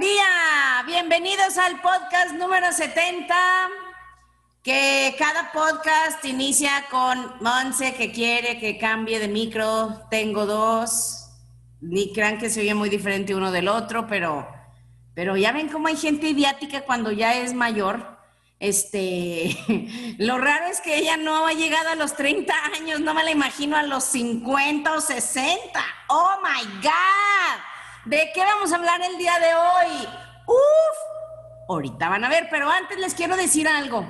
día. Bienvenidos al podcast número 70, que cada podcast inicia con Monse que quiere que cambie de micro. Tengo dos. Ni crean que se oye muy diferente uno del otro, pero, pero ya ven cómo hay gente idiática cuando ya es mayor. Este, lo raro es que ella no ha llegado a los 30 años, no me la imagino a los 50 o 60. Oh my God. ¿De qué vamos a hablar el día de hoy? Uf, ahorita van a ver, pero antes les quiero decir algo.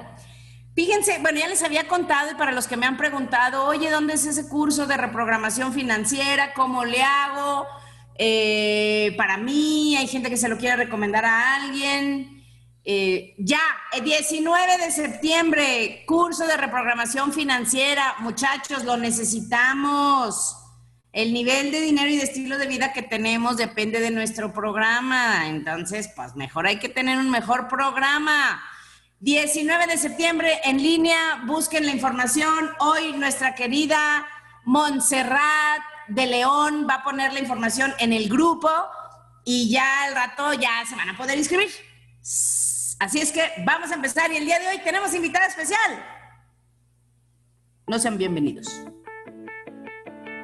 Fíjense, bueno, ya les había contado y para los que me han preguntado, oye, ¿dónde es ese curso de reprogramación financiera? ¿Cómo le hago? Eh, para mí, hay gente que se lo quiere recomendar a alguien. Eh, ya, el 19 de septiembre, curso de reprogramación financiera. Muchachos, lo necesitamos. El nivel de dinero y de estilo de vida que tenemos depende de nuestro programa. Entonces, pues mejor hay que tener un mejor programa. 19 de septiembre en línea, busquen la información. Hoy nuestra querida Montserrat de León va a poner la información en el grupo y ya al rato ya se van a poder inscribir. Así es que vamos a empezar y el día de hoy tenemos invitada especial. No sean bienvenidos.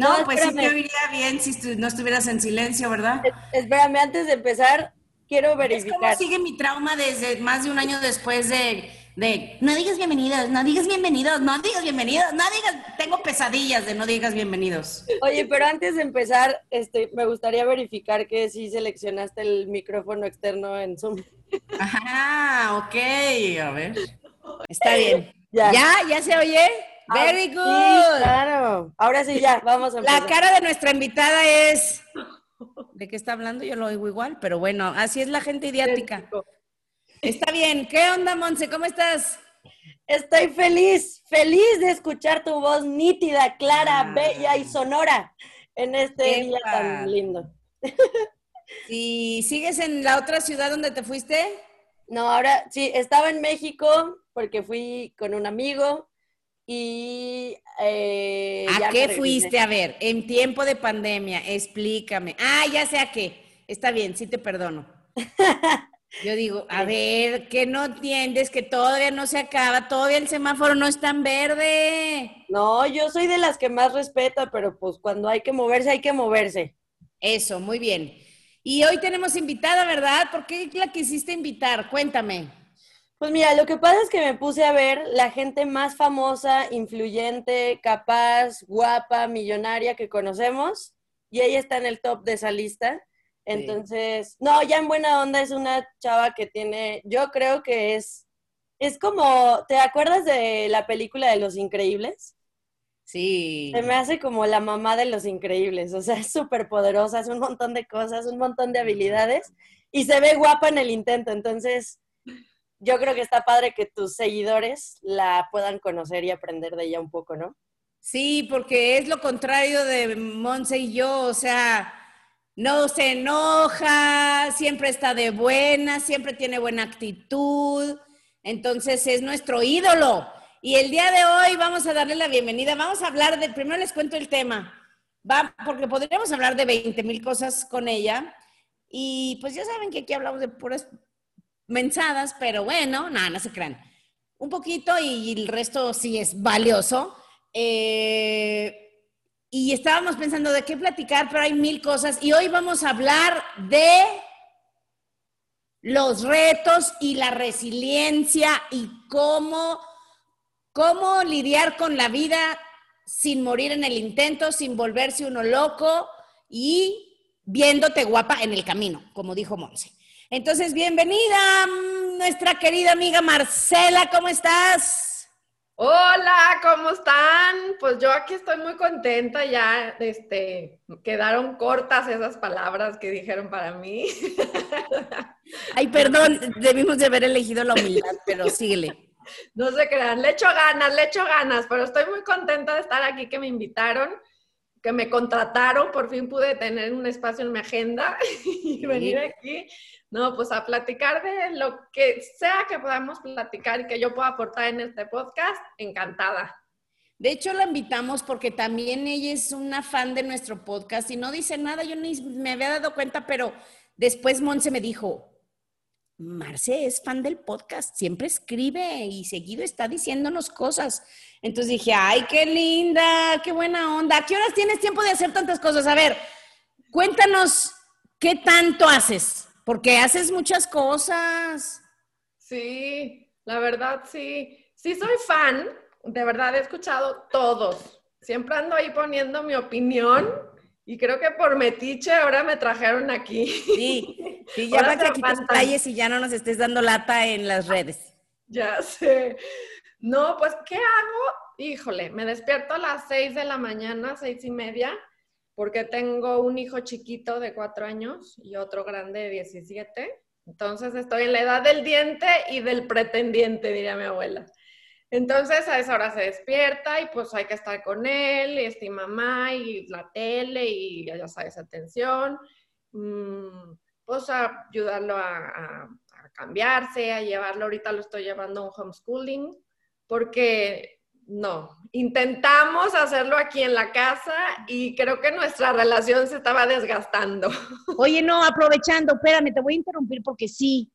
No, No, pues sí te oiría bien si estu- no estuvieras en silencio, ¿verdad? Es- Espérame, antes de empezar, quiero verificar. sigue mi trauma desde más de un año después de, de no digas bienvenidos, no digas bienvenidos, no digas bienvenidos, no digas, tengo pesadillas de no digas bienvenidos. Oye, pero antes de empezar, este, me gustaría verificar que sí seleccionaste el micrófono externo en Zoom. Ajá, ok, a ver. Está bien. Ya. ¿Ya? ¿Ya se oye? Ah, Very sí, good. claro. Ahora sí, ya, vamos a empezar. La cara de nuestra invitada es... ¿De qué está hablando? Yo lo oigo igual, pero bueno, así es la gente idiática. Está bien. ¿Qué onda, Monse? ¿Cómo estás? Estoy feliz, feliz de escuchar tu voz nítida, clara, Ah. bella y sonora en este día tan lindo. ¿Y sigues en la otra ciudad donde te fuiste? No, ahora sí, estaba en México porque fui con un amigo y... eh, ¿A qué fuiste? A ver, en tiempo de pandemia, explícame. Ah, ya sé a qué. Está bien, sí te perdono. Yo digo, a ver, que no entiendes que todavía no se acaba, todavía el semáforo no está en verde. No, yo soy de las que más respeta, pero pues cuando hay que moverse, hay que moverse. Eso, muy bien. Y hoy tenemos invitada, ¿verdad? ¿Por qué la quisiste invitar? Cuéntame. Pues mira, lo que pasa es que me puse a ver la gente más famosa, influyente, capaz, guapa, millonaria que conocemos, y ella está en el top de esa lista. Entonces, no, ya en buena onda es una chava que tiene, yo creo que es, es como, ¿te acuerdas de la película de Los Increíbles? Sí. Se me hace como la mamá de los increíbles, o sea, es súper poderosa, es un montón de cosas, un montón de habilidades y se ve guapa en el intento, entonces yo creo que está padre que tus seguidores la puedan conocer y aprender de ella un poco, ¿no? Sí, porque es lo contrario de Monse y yo, o sea, no se enoja, siempre está de buena, siempre tiene buena actitud, entonces es nuestro ídolo. Y el día de hoy vamos a darle la bienvenida, vamos a hablar de, primero les cuento el tema, va, porque podríamos hablar de 20 mil cosas con ella, y pues ya saben que aquí hablamos de puras mensadas, pero bueno, nada, no se crean. Un poquito y el resto sí es valioso. Eh, y estábamos pensando de qué platicar, pero hay mil cosas. Y hoy vamos a hablar de los retos y la resiliencia y cómo, cómo lidiar con la vida sin morir en el intento, sin volverse uno loco y viéndote guapa en el camino, como dijo Monse. Entonces, bienvenida, mm, nuestra querida amiga Marcela, ¿cómo estás? Hola, ¿cómo están? Pues yo aquí estoy muy contenta, ya este, quedaron cortas esas palabras que dijeron para mí. Ay, perdón, debimos de haber elegido la humildad, pero síguele. No se crean, le echo ganas, le echo ganas, pero estoy muy contenta de estar aquí, que me invitaron, que me contrataron, por fin pude tener un espacio en mi agenda y venir aquí no, pues a platicar de lo que sea que podamos platicar y que yo pueda aportar en este podcast, encantada. De hecho, la invitamos porque también ella es una fan de nuestro podcast y no dice nada, yo ni me había dado cuenta, pero después Monse me dijo, Marce es fan del podcast, siempre escribe y seguido está diciéndonos cosas. Entonces dije, ay, qué linda, qué buena onda. ¿A qué horas tienes tiempo de hacer tantas cosas? A ver, cuéntanos, ¿qué tanto haces? Porque haces muchas cosas. Sí, la verdad sí. Sí soy fan, de verdad he escuchado todos. Siempre ando ahí poniendo mi opinión y creo que por metiche ahora me trajeron aquí. Sí, sí ya para que aquí detalles y ya no nos estés dando lata en las redes. Ya sé. No, pues, ¿qué hago? Híjole, me despierto a las seis de la mañana, seis y media, porque tengo un hijo chiquito de cuatro años y otro grande de 17. Entonces estoy en la edad del diente y del pretendiente, diría mi abuela. Entonces a esa hora se despierta y pues hay que estar con él, y este mamá y la tele y ya sabes, atención. Mm, pues a ayudarlo a, a cambiarse, a llevarlo, ahorita lo estoy llevando a un homeschooling, porque no, intentamos hacerlo aquí en la casa y creo que nuestra relación se estaba desgastando. Oye, no, aprovechando, espérame, te voy a interrumpir porque sí.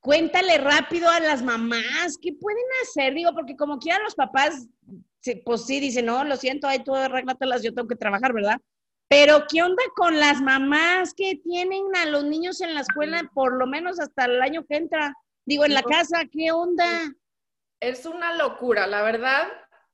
Cuéntale rápido a las mamás, ¿qué pueden hacer? Digo, porque como quieran los papás, pues sí, dicen, no, lo siento, ahí tú arréglatelas, yo tengo que trabajar, ¿verdad? Pero, ¿qué onda con las mamás que tienen a los niños en la escuela por lo menos hasta el año que entra? Digo, en la casa, ¿qué onda? Es una locura, la verdad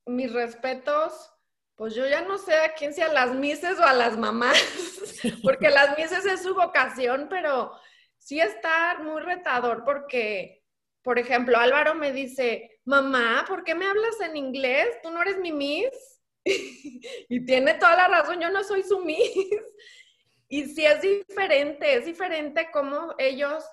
mis respetos, pues yo ya no sé a quién sea, las mises o a las mamás, porque las mises es su vocación, pero sí está muy retador porque, por ejemplo, Álvaro me dice, mamá, ¿por qué me hablas en inglés? Tú no eres mi miss. y tiene toda la razón, yo no soy su miss. y sí es diferente, es diferente cómo ellos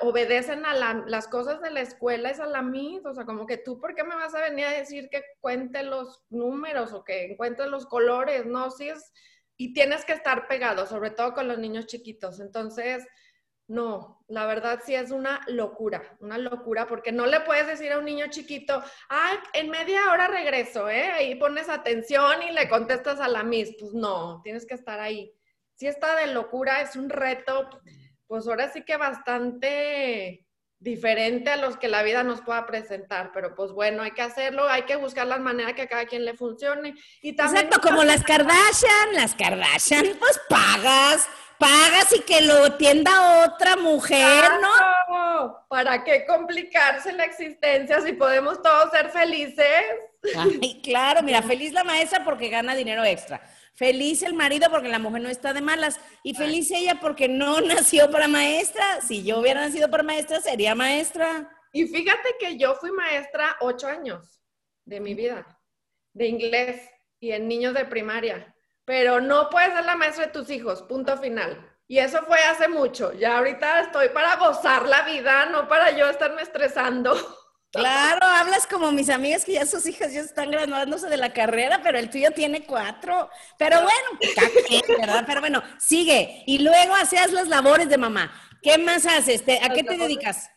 obedecen a las cosas de la escuela, es a la misma, o sea, como que tú, ¿por qué me vas a venir a decir que cuente los números o que encuentre los colores? No, sí es, y tienes que estar pegado, sobre todo con los niños chiquitos. Entonces, no, la verdad sí es una locura, una locura, porque no le puedes decir a un niño chiquito, ah, en media hora regreso, ¿eh? Ahí pones atención y le contestas a la Miss. Pues no, tienes que estar ahí. Si está de locura, es un reto pues ahora sí que bastante diferente a los que la vida nos pueda presentar, pero pues bueno, hay que hacerlo, hay que buscar las maneras que a cada quien le funcione. Y también Exacto, como las Kardashian, las Kardashian, pues pagas, pagas y que lo atienda otra mujer, ¿no? ¿Para qué complicarse la existencia si podemos todos ser felices? Ay, claro, mira, feliz la maestra porque gana dinero extra. Feliz el marido porque la mujer no está de malas. Y feliz ella porque no nació para maestra. Si yo hubiera nacido para maestra, sería maestra. Y fíjate que yo fui maestra ocho años de mi vida, de inglés y en niños de primaria. Pero no puedes ser la maestra de tus hijos, punto final. Y eso fue hace mucho. Ya ahorita estoy para gozar la vida, no para yo estarme estresando. Claro, hablas como mis amigas que ya sus hijas ya están graduándose de la carrera, pero el tuyo tiene cuatro. Pero bueno, ¿verdad? Pero bueno, sigue. Y luego hacías las labores de mamá. ¿Qué más haces? ¿A qué te dedicas?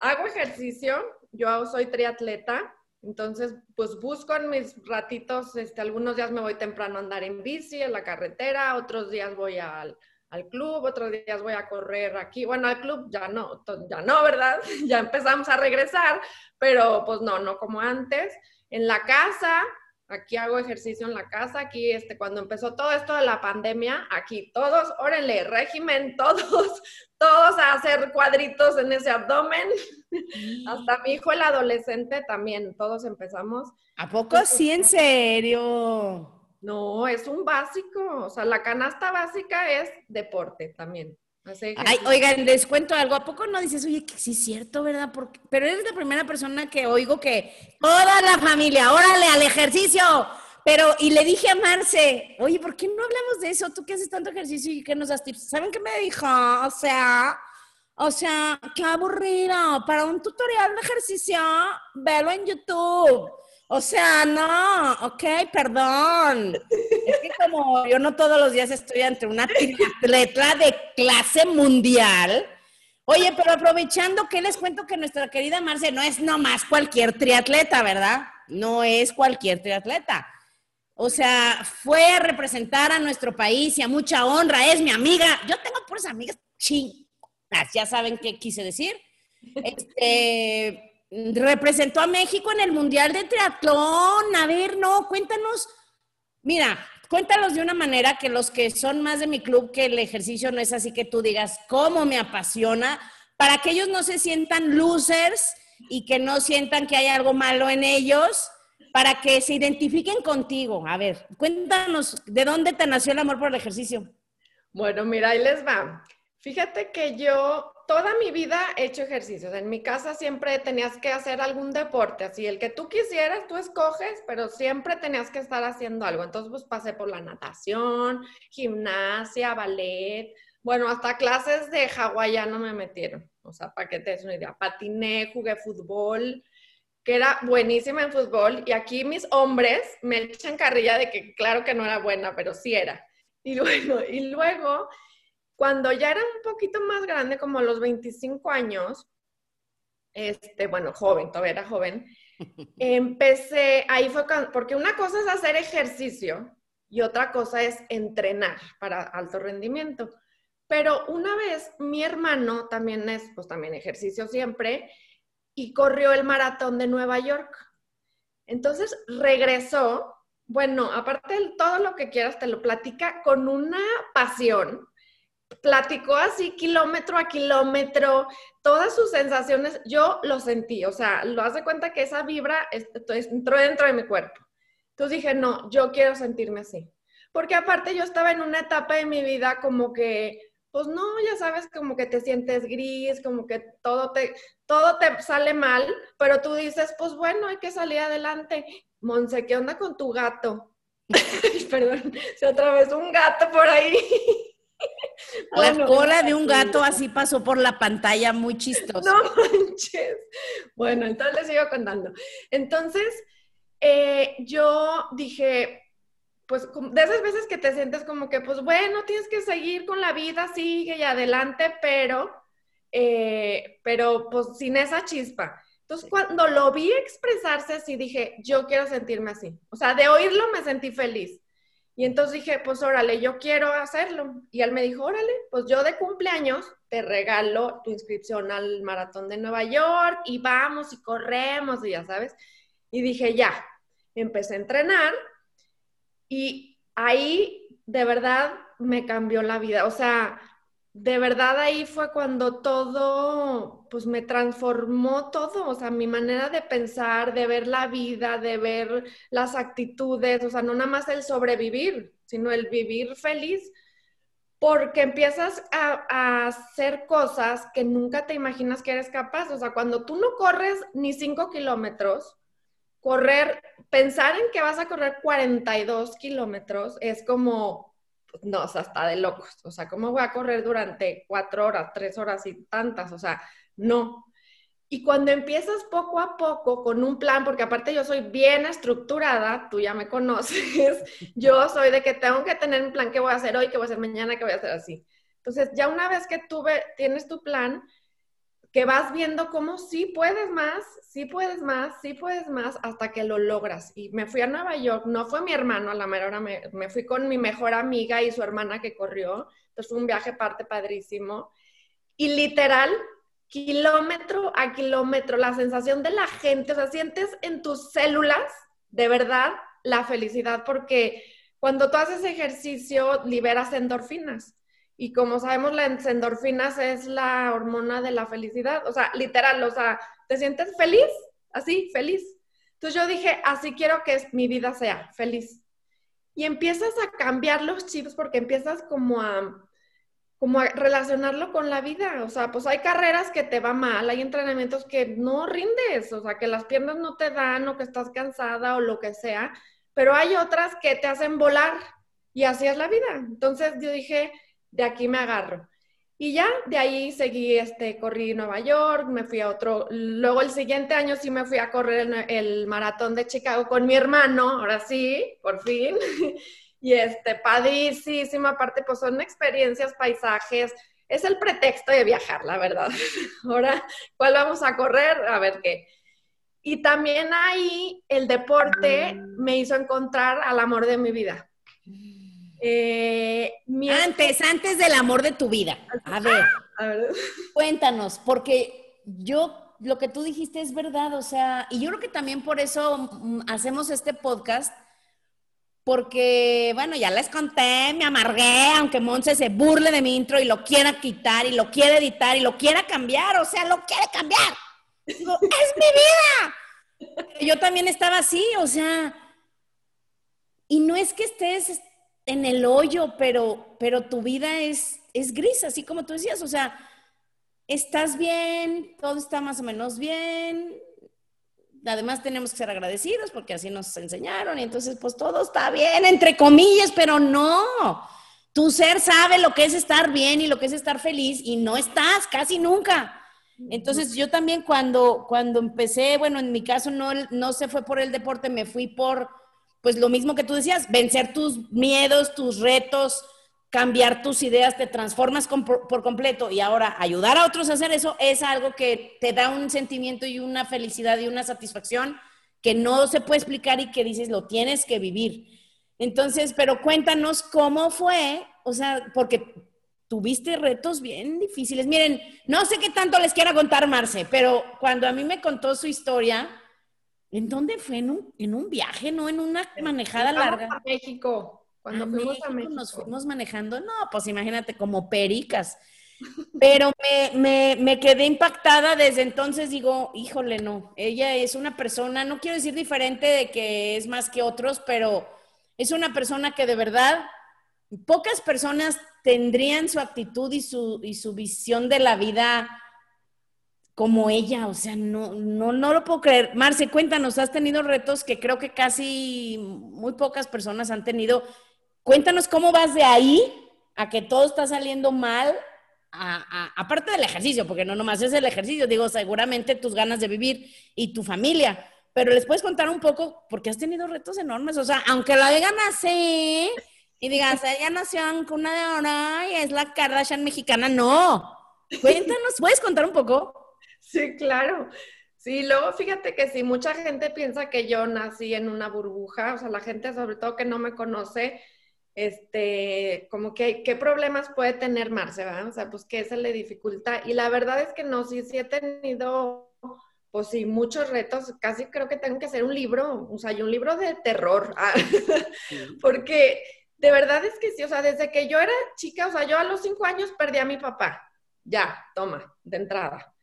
Hago ejercicio. Yo soy triatleta. Entonces, pues busco en mis ratitos, este, algunos días me voy temprano a andar en bici, en la carretera, otros días voy al, al club, otros días voy a correr aquí. Bueno, al club ya no, ya no, ¿verdad? ya empezamos a regresar, pero pues no, no como antes. En la casa, aquí hago ejercicio en la casa, aquí este, cuando empezó todo esto de la pandemia, aquí todos, órenle, régimen, todos, todos a hacer cuadritos en ese abdomen. Hasta mi hijo, el adolescente, también, todos empezamos. ¿A poco sí, en serio? No, es un básico. O sea, la canasta básica es deporte también. Así que- Ay, oigan, les cuento algo. ¿A poco no dices, oye, que sí es cierto, verdad? Porque, pero eres la primera persona que oigo que toda la familia, órale al ejercicio. Pero, y le dije a Marce, oye, ¿por qué no hablamos de eso? Tú que haces tanto ejercicio y que nos das tips. ¿Saben qué me dijo? O sea, o sea, qué aburrido. Para un tutorial de ejercicio, velo en YouTube. O sea, no, ok, perdón. Es que como yo no todos los días estoy ante una atleta de clase mundial. Oye, pero aprovechando que les cuento que nuestra querida Marce no es nomás cualquier triatleta, ¿verdad? No es cualquier triatleta. O sea, fue a representar a nuestro país y a mucha honra. Es mi amiga. Yo tengo puras amigas chingas. Ya saben qué quise decir. Este, representó a México en el Mundial de Triatlón. A ver, no, cuéntanos. Mira, cuéntanos de una manera que los que son más de mi club, que el ejercicio no es así que tú digas cómo me apasiona, para que ellos no se sientan losers y que no sientan que hay algo malo en ellos, para que se identifiquen contigo. A ver, cuéntanos, ¿de dónde te nació el amor por el ejercicio? Bueno, mira, ahí les va. Fíjate que yo toda mi vida he hecho ejercicios. En mi casa siempre tenías que hacer algún deporte, así el que tú quisieras, tú escoges, pero siempre tenías que estar haciendo algo. Entonces, pues pasé por la natación, gimnasia, ballet, bueno, hasta clases de hawaiano me metieron. O sea, para que te des una idea. Patiné, jugué fútbol, que era buenísima en fútbol. Y aquí mis hombres me echan carrilla de que claro que no era buena, pero sí era. Y luego, y luego cuando ya era un poquito más grande, como a los 25 años, este, bueno, joven, todavía era joven, empecé, ahí fue cuando, porque una cosa es hacer ejercicio y otra cosa es entrenar para alto rendimiento. Pero una vez mi hermano también es, pues también ejercicio siempre, y corrió el maratón de Nueva York. Entonces regresó, bueno, aparte de todo lo que quieras, te lo platica con una pasión platicó así kilómetro a kilómetro, todas sus sensaciones, yo lo sentí, o sea, lo hace cuenta que esa vibra entró dentro de mi cuerpo. Entonces dije, no, yo quiero sentirme así. Porque aparte yo estaba en una etapa de mi vida como que, pues no, ya sabes, como que te sientes gris, como que todo te, todo te sale mal, pero tú dices, pues bueno, hay que salir adelante. Monse, ¿qué onda con tu gato? Perdón, si otra vez un gato por ahí. La cola de un gato así pasó por la pantalla, muy chistoso. No manches. Bueno, entonces les sigo contando. Entonces, eh, yo dije, pues de esas veces que te sientes como que, pues bueno, tienes que seguir con la vida, sigue y adelante, pero, eh, pero pues sin esa chispa. Entonces, cuando lo vi expresarse así, dije, yo quiero sentirme así. O sea, de oírlo me sentí feliz. Y entonces dije, pues órale, yo quiero hacerlo. Y él me dijo, órale, pues yo de cumpleaños te regalo tu inscripción al maratón de Nueva York y vamos y corremos y ya sabes. Y dije, ya, empecé a entrenar y ahí de verdad me cambió la vida. O sea, de verdad ahí fue cuando todo, pues me transformó todo, o sea, mi manera de pensar, de ver la vida, de ver las actitudes, o sea, no nada más el sobrevivir, sino el vivir feliz, porque empiezas a, hacer cosas que nunca te imaginas que eres capaz, o sea, cuando tú no corres ni cinco kilómetros, correr, pensar en que vas a correr 42 kilómetros es como no, o sea, está de locos. O sea, ¿cómo voy a correr durante cuatro horas, tres horas y tantas? O sea, no. Y cuando empiezas poco a poco con un plan, porque aparte yo soy bien estructurada, tú ya me conoces, yo soy de que tengo que tener un plan que voy a hacer hoy, que voy a hacer mañana, que voy a hacer así. Entonces, ya una vez que tú tienes tu plan, que vas viendo cómo sí puedes más, sí puedes más, sí puedes más, hasta que lo logras. Y me fui a Nueva York, no fue mi hermano, a la mera hora me, me, fui con mi mejor amiga y su hermana que corrió, entonces fue un viaje parte padrísimo. Y literal, kilómetro a kilómetro, la sensación de la gente, o sea, sientes en tus células, de verdad, la felicidad, porque cuando tú haces ejercicio, liberas endorfinas. Y como sabemos, las endorfinas es la hormona de la felicidad. O sea, literal, o sea, te sientes feliz, así, feliz. Entonces yo dije, así quiero que mi vida sea, feliz. Y empiezas a cambiar los chips porque empiezas como a, como relacionarlo con la vida. O sea, pues hay carreras que te va mal, hay entrenamientos que no rindes, o sea, que las piernas no te dan o que estás cansada o lo que sea, pero hay otras que te hacen volar y así es la vida. Entonces yo dije, de aquí me agarro. Y ya de ahí seguí, este, corrí Nueva York, me fui a otro, luego el siguiente año sí me fui a correr el, el maratón de Chicago con mi hermano, ahora sí, por fin. Y este, padrísimo, aparte pues son experiencias, paisajes, es el pretexto de viajar, la verdad. Ahora, ¿cuál vamos a correr? A ver qué. Y también ahí el deporte me hizo encontrar al amor de mi vida. Eh, antes, antes del amor de tu vida. A ver, a ver, cuéntanos, porque yo, lo que tú dijiste es verdad, o sea, y yo creo que también por eso mm, hacemos este podcast, porque, bueno, ya les conté, me amargué, aunque Monse se burle de mi intro y lo quiera quitar y lo quiere editar y lo quiera cambiar, o sea, lo quiere cambiar. Digo, es mi vida. Yo también estaba así, o sea, y no es que estés en el hoyo, pero, pero tu vida es, es gris, así como tú decías, o sea, estás bien, todo está más o menos bien, además tenemos que ser agradecidos porque así nos enseñaron y entonces pues todo está bien, entre comillas, pero no. Tu ser sabe lo que es estar bien y lo que es estar feliz y no estás casi nunca. Entonces yo también cuando, cuando empecé, bueno, en mi caso no, no se fue por el deporte, me fui por, pues lo mismo que tú decías, vencer tus miedos, tus retos, cambiar tus ideas, te transformas por completo y ahora ayudar a otros a hacer eso es algo que te da un sentimiento y una felicidad y una satisfacción que no se puede explicar y que dices, lo tienes que vivir. Entonces, pero cuéntanos cómo fue, o sea, porque tuviste retos bien difíciles. Miren, no sé qué tanto les quiera contar Marce, pero cuando a mí me contó su historia, ¿en dónde fue? En un, en un viaje, ¿no? En una manejada larga. A México. Cuando fuimos a México. Nos fuimos manejando, no, pues imagínate, como pericas. Pero me, me, quedé impactada desde entonces, digo, híjole, no, ella es una persona, no quiero decir diferente de que es más que otros, pero es una persona que de verdad, pocas personas tendrían su actitud y su, y su visión de la vida como ella, o sea, no, no, no lo puedo creer. Marce, cuéntanos, has tenido retos que creo que casi muy pocas personas han tenido Cuéntanos cómo vas de ahí a que todo está saliendo mal, aparte del ejercicio, porque no nomás es el ejercicio, digo, seguramente tus ganas de vivir y tu familia, pero les puedes contar un poco, porque has tenido retos enormes, o sea, aunque la digan así y digas, ella nació en cuna de oro y es la Kardashian mexicana, no. Cuéntanos, ¿puedes contar un poco? Sí, claro. Sí, luego fíjate que si mucha gente piensa que yo nací en una burbuja, o sea, la gente sobre todo que no me conoce, este, como que, ¿qué problemas puede tener Marce, ¿verdad? O sea, pues, ¿qué se le dificulta? Y la verdad es que no, sí, sí he tenido, pues sí, muchos retos, casi creo que tengo que hacer un libro, o sea, y un libro de terror, ah, porque de verdad es que sí, o sea, desde que yo era chica, o sea, yo a los cinco años perdí a mi papá, ya, toma, de entrada.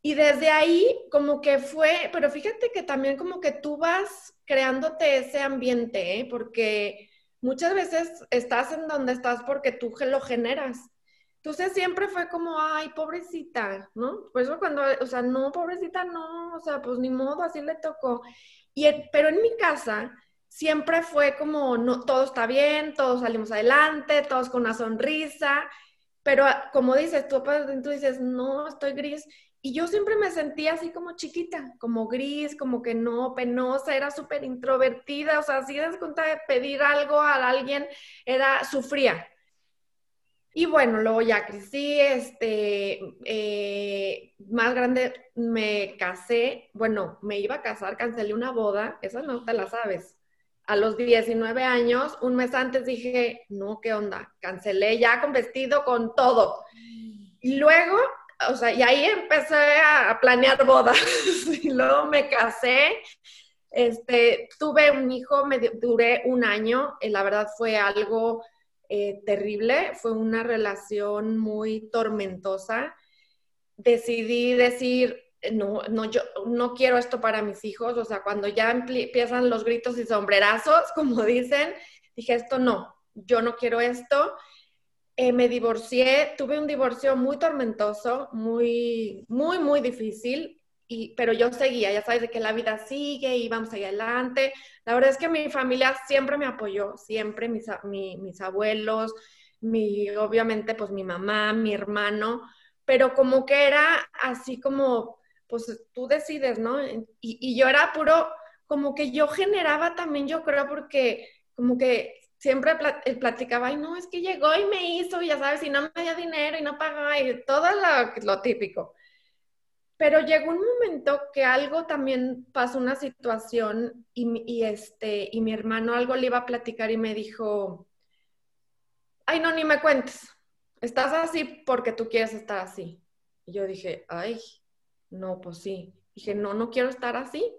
Y desde ahí como que fue, pero fíjate que también como que tú vas creándote ese ambiente, ¿eh? porque muchas veces estás en donde estás porque tú lo generas. Entonces siempre fue como, ay, pobrecita, ¿no? Por eso cuando, o sea, no, pobrecita, no, o sea, pues ni modo, así le tocó. Y, pero en mi casa siempre fue como, no, todo está bien, todos salimos adelante, todos con una sonrisa, pero como dices, tú, tú dices, no, estoy gris. Y yo siempre me sentía así como chiquita, como gris, como que no, penosa, era súper introvertida, o sea, si das cuenta de pedir algo a alguien, era, sufría. Y bueno, luego ya crecí, este, eh, más grande me casé, bueno, me iba a casar, cancelé una boda, esa no te la sabes. A los 19 años, un mes antes dije, no, ¿qué onda? Cancelé ya con vestido, con todo. Y luego o sea, y ahí empecé a, planear bodas y luego me casé. Este, tuve un hijo, me duré un año, y la verdad fue algo eh, terrible, fue una relación muy tormentosa. Decidí decir, no, no, yo no quiero esto para mis hijos, o sea, cuando ya empiezan los gritos y sombrerazos, como dicen, dije, esto no, yo no quiero esto eh, me divorcié, tuve un divorcio muy tormentoso, muy, muy, muy difícil, y, pero yo seguía, ya sabes, de que la vida sigue y vamos allá adelante. La verdad es que mi familia siempre me apoyó, siempre, mis, mis abuelos, mi, obviamente, pues mi mamá, mi hermano, pero como que era así como, pues tú decides, ¿no? Y, y yo era puro, como que yo generaba también, yo creo, porque como que siempre eh, platicaba, ay, no, es que llegó y me hizo, ya sabes, y no me dio dinero y no pagaba, y todo lo, lo típico. Pero llegó un momento que algo también pasó, una situación, y, y, este, y mi hermano algo le iba a platicar y me dijo, ay, no, ni me cuentes, estás así porque tú quieres estar así. Y yo dije, ay, no, pues sí. Dije, no, no quiero estar así.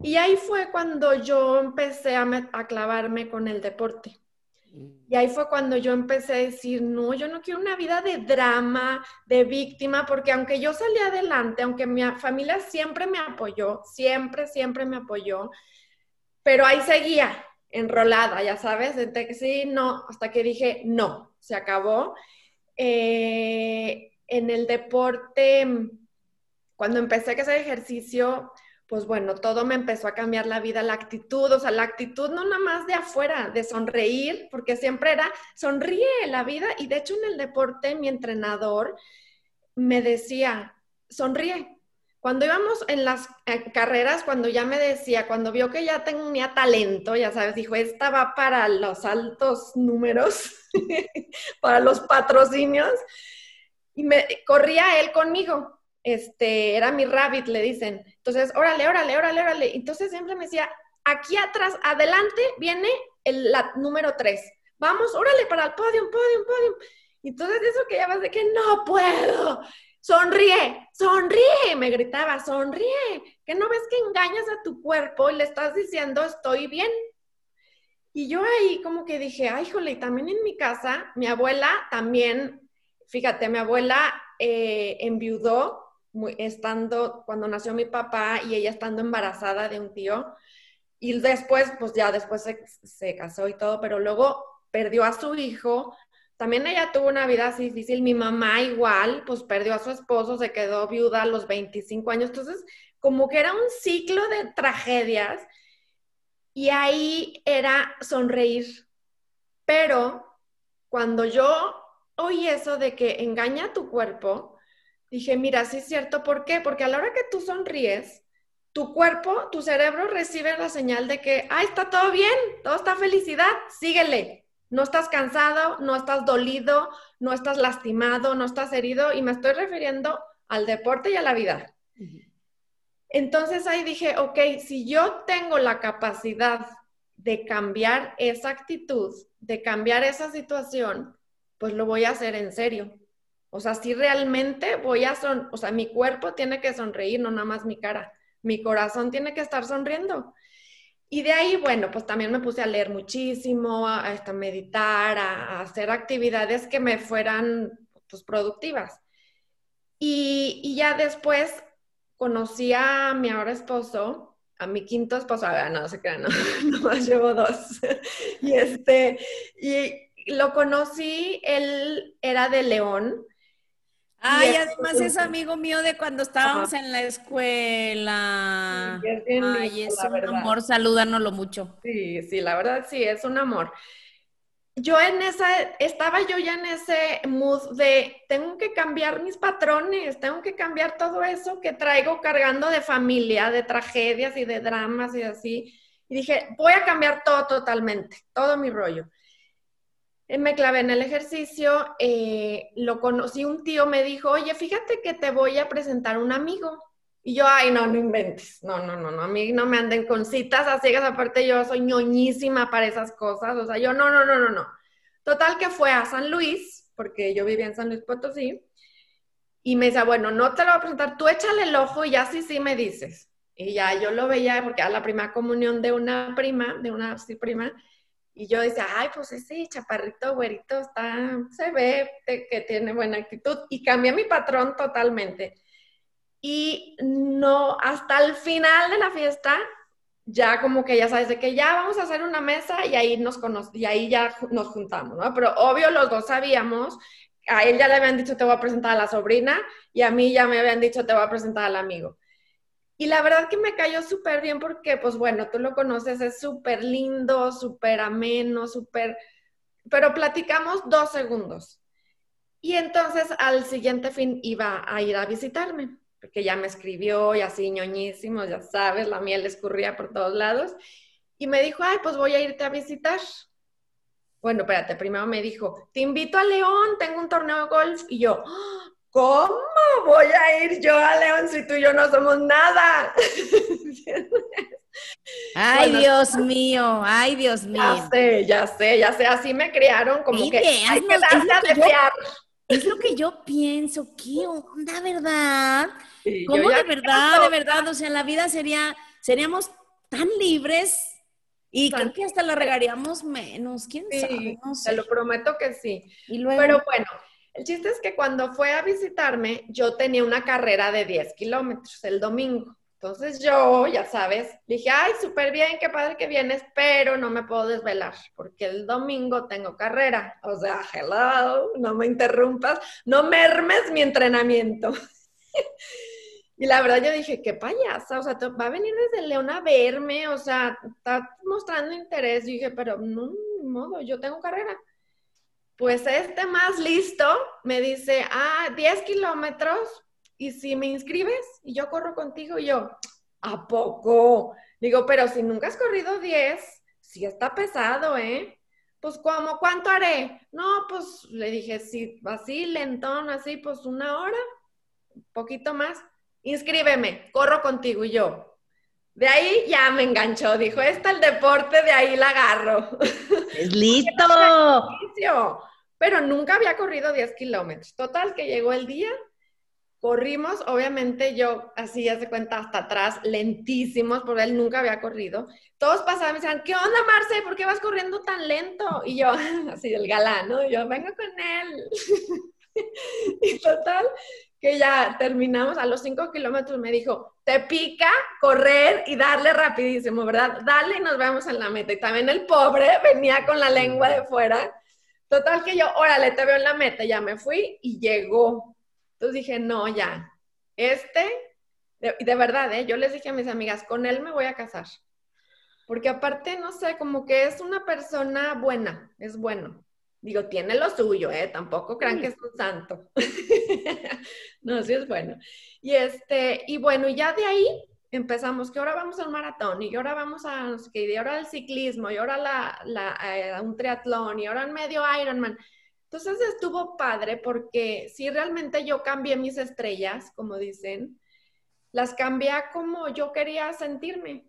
Y ahí fue cuando yo empecé a, clavarme con el deporte. Y ahí fue cuando yo empecé a decir, no, yo no quiero una vida de drama, de víctima, porque aunque yo salí adelante, aunque mi familia siempre me apoyó, siempre, siempre me apoyó, pero ahí seguía enrolada, ya sabes, que sí, no, hasta que dije, no, se acabó. Eh, en el deporte, cuando empecé a hacer ejercicio, pues bueno, todo me empezó a cambiar la vida, la actitud, o sea, la actitud no nada más de afuera, de sonreír, porque siempre era, sonríe la vida, y de hecho en el deporte mi entrenador me decía, sonríe. Cuando íbamos en las eh, carreras, cuando ya me decía, cuando vio que ya tenía talento, ya sabes, dijo, esta va para los altos números, para los patrocinios, y me corría él conmigo este, era mi rabbit, le dicen. Entonces, órale, órale, órale, órale. Entonces siempre me decía, aquí atrás, adelante viene el la, número tres. Vamos, órale, para el podio, podio, podio. Entonces eso que ya vas de que no puedo. Sonríe, sonríe, me gritaba, sonríe. Que no ves que engañas a tu cuerpo y le estás diciendo estoy bien. Y yo ahí como que dije, ay, jole, y también en mi casa, mi abuela también, fíjate, mi abuela eh, enviudó estando, cuando nació mi papá y ella estando embarazada de un tío. Y después, pues ya después se, casó y todo, pero luego perdió a su hijo. También ella tuvo una vida así difícil. Mi mamá igual, pues perdió a su esposo, se quedó viuda a los 25 años. Entonces, como que era un ciclo de tragedias. Y ahí era sonreír. Pero cuando yo oí eso de que engaña a tu cuerpo, dije, mira, sí es cierto, ¿por qué? Porque a la hora que tú sonríes, tu cuerpo, tu cerebro recibe la señal de que, ah, está todo bien, todo está felicidad, síguele. No estás cansado, no estás dolido, no estás lastimado, no estás herido, y me estoy refiriendo al deporte y a la vida. Entonces ahí dije, ok, si yo tengo la capacidad de cambiar esa actitud, de cambiar esa situación, pues lo voy a hacer en serio. O sea, si realmente voy a son, o sea, mi cuerpo tiene que sonreír, no nada más mi cara. Mi corazón tiene que estar sonriendo. Y de ahí, bueno, pues también me puse a leer muchísimo, a, a meditar, a, hacer actividades que me fueran pues, productivas. Y, y, ya después conocí a mi ahora esposo, a mi quinto esposo, a ver, no sé qué, no, nomás llevo dos. y este, y lo conocí, él era de León, Ay, además es amigo mío de cuando estábamos en la escuela. Ay, es un amor, salúdanoslo mucho. Sí, sí, la verdad sí, es un amor. Yo en esa, estaba yo ya en ese mood de, tengo que cambiar mis patrones, tengo que cambiar todo eso que traigo cargando de familia, de tragedias y de dramas y así. Y dije, voy a cambiar todo totalmente, todo mi rollo. Eh, me clavé en el ejercicio, eh, lo conocí, un tío me dijo, oye, fíjate que te voy a presentar un amigo. Y yo, ay, no, no inventes, no, no, no, no, a mí no me anden con citas a ciegas, aparte yo soy ñoñísima para esas cosas, o sea, yo, no, no, no, no, no. Total que fue a San Luis, porque yo vivía en San Luis Potosí, y me decía, bueno, no te lo voy a presentar, tú échale el ojo y ya sí, sí me dices. Y ya yo lo veía porque era la primera comunión de una prima, de una sí, prima, y yo decía, ay, pues ese chaparrito, güerito, está, se ve que tiene buena actitud. Y cambié mi patrón totalmente. Y no, hasta el final de la fiesta, ya como que ya sabes de que ya vamos a hacer una mesa y ahí nos y ahí ya nos juntamos, ¿no? Pero obvio los dos sabíamos, a él ya le habían dicho te voy a presentar a la sobrina y a mí ya me habían dicho te voy a presentar al amigo. Y la verdad que me cayó súper bien porque, pues bueno, tú lo conoces, es súper lindo, súper ameno, súper... Pero platicamos dos segundos. Y entonces al siguiente fin iba a ir a visitarme porque ya me escribió y así ñoñísimos, ya sabes, la miel escurría por todos lados. Y me dijo, ay, pues voy a irte a visitar. Bueno, espérate, primero me dijo, te invito a León, tengo un torneo de golf. Y yo, ¿cómo voy a ir yo a León si tú y yo no somos nada? Ay, Dios mío, ay, Dios mío. Ya sé, ya sé, ya sé, así me criaron como que hay que darse a Es lo que yo pienso, qué onda, ¿verdad? ¿Cómo de verdad, de verdad? O sea, la vida sería, seríamos tan libres y creo que hasta la regaríamos menos, quién sabe. No sé. Te lo prometo que sí. Pero bueno, el chiste es que cuando fue a visitarme, yo tenía una carrera de 10 kilómetros el domingo. Entonces yo, ya sabes, dije, ay, súper bien, qué padre que vienes, pero no me puedo desvelar porque el domingo tengo carrera. O sea, hello, no me interrumpas, no mermes mi entrenamiento. y la verdad yo dije, qué payasa, o sea, va a venir desde León a verme, o sea, está mostrando interés. Dije, pero no, modo, yo tengo carrera. Pues este más listo me dice, ah, 10 kilómetros, y si me inscribes y yo corro contigo, y yo, ¿a poco? Digo, pero si nunca has corrido 10, sí está pesado, ¿eh? Pues, ¿cómo? ¿Cuánto haré? No, pues le dije, sí, así, lentón, así, pues una hora, un poquito más. Inscríbeme, corro contigo y yo. De ahí ya me enganchó, dijo, está el deporte, de ahí la agarro. ¡Es listo! Pero nunca había corrido 10 kilómetros. Total, que llegó el día, Corrimos, obviamente yo así, hace cuenta, hasta atrás, lentísimos, porque él nunca había corrido. Todos pasaban y me decían, ¿qué onda, Marce? ¿Por qué vas corriendo tan lento? Y yo, así, el galán, ¿no? yo, vengo con él. y total, que ya terminamos, a los cinco kilómetros me dijo, te pica correr y darle rapidísimo, ¿verdad? Dale y nos vemos en la meta. Y también el pobre venía con la lengua de fuera. Total que yo, órale, te veo en la meta, ya me fui y llegó entonces dije, no, ya, este, de, de verdad, ¿eh? yo les dije a mis amigas, con él me voy a casar. Porque aparte, no sé, como que es una persona buena, es bueno. Digo, tiene lo suyo, ¿eh? Tampoco crean que es un santo. no, sí es bueno. Y este, y bueno, ya de ahí empezamos que ahora vamos al maratón y ahora vamos a, no sé qué, y ahora al ciclismo y ahora la, la, eh, un triatlón y ahora en medio Ironman. Entonces estuvo padre porque si realmente yo cambié mis estrellas, como dicen, las cambié como yo quería sentirme.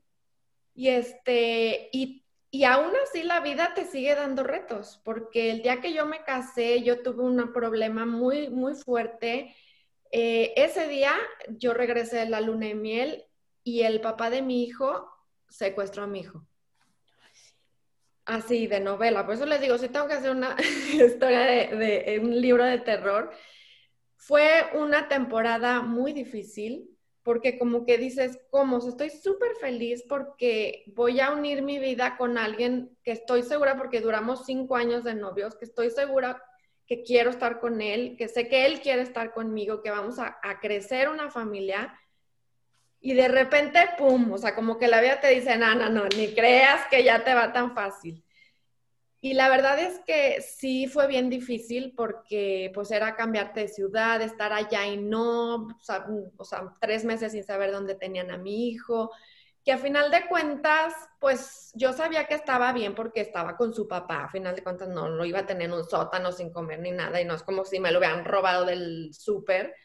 Y este, y, y aún así la vida te sigue dando retos, porque el día que yo me casé, yo tuve un problema muy, muy fuerte. Eh, ese día yo regresé de la luna de miel y el papá de mi hijo secuestró a mi hijo. Así, de novela. Por eso les digo, si tengo que hacer una historia de, un libro de terror. Fue una temporada muy difícil porque como que dices, ¿cómo? Estoy súper feliz porque voy a unir mi vida con alguien que estoy segura porque duramos cinco años de novios, que estoy segura que quiero estar con él, que sé que él quiere estar conmigo, que vamos a, a crecer una familia y de repente, ¡pum! O sea, como que la vida te dice, no, no, no, ni creas que ya te va tan fácil. Y la verdad es que sí fue bien difícil porque pues era cambiarte de ciudad, estar allá y no, o sea, tres meses sin saber dónde tenían a mi hijo, que a final de cuentas, pues yo sabía que estaba bien porque estaba con su papá, a final de cuentas no lo iba a tener en un sótano sin comer ni nada y no es como si me lo hubieran robado del súper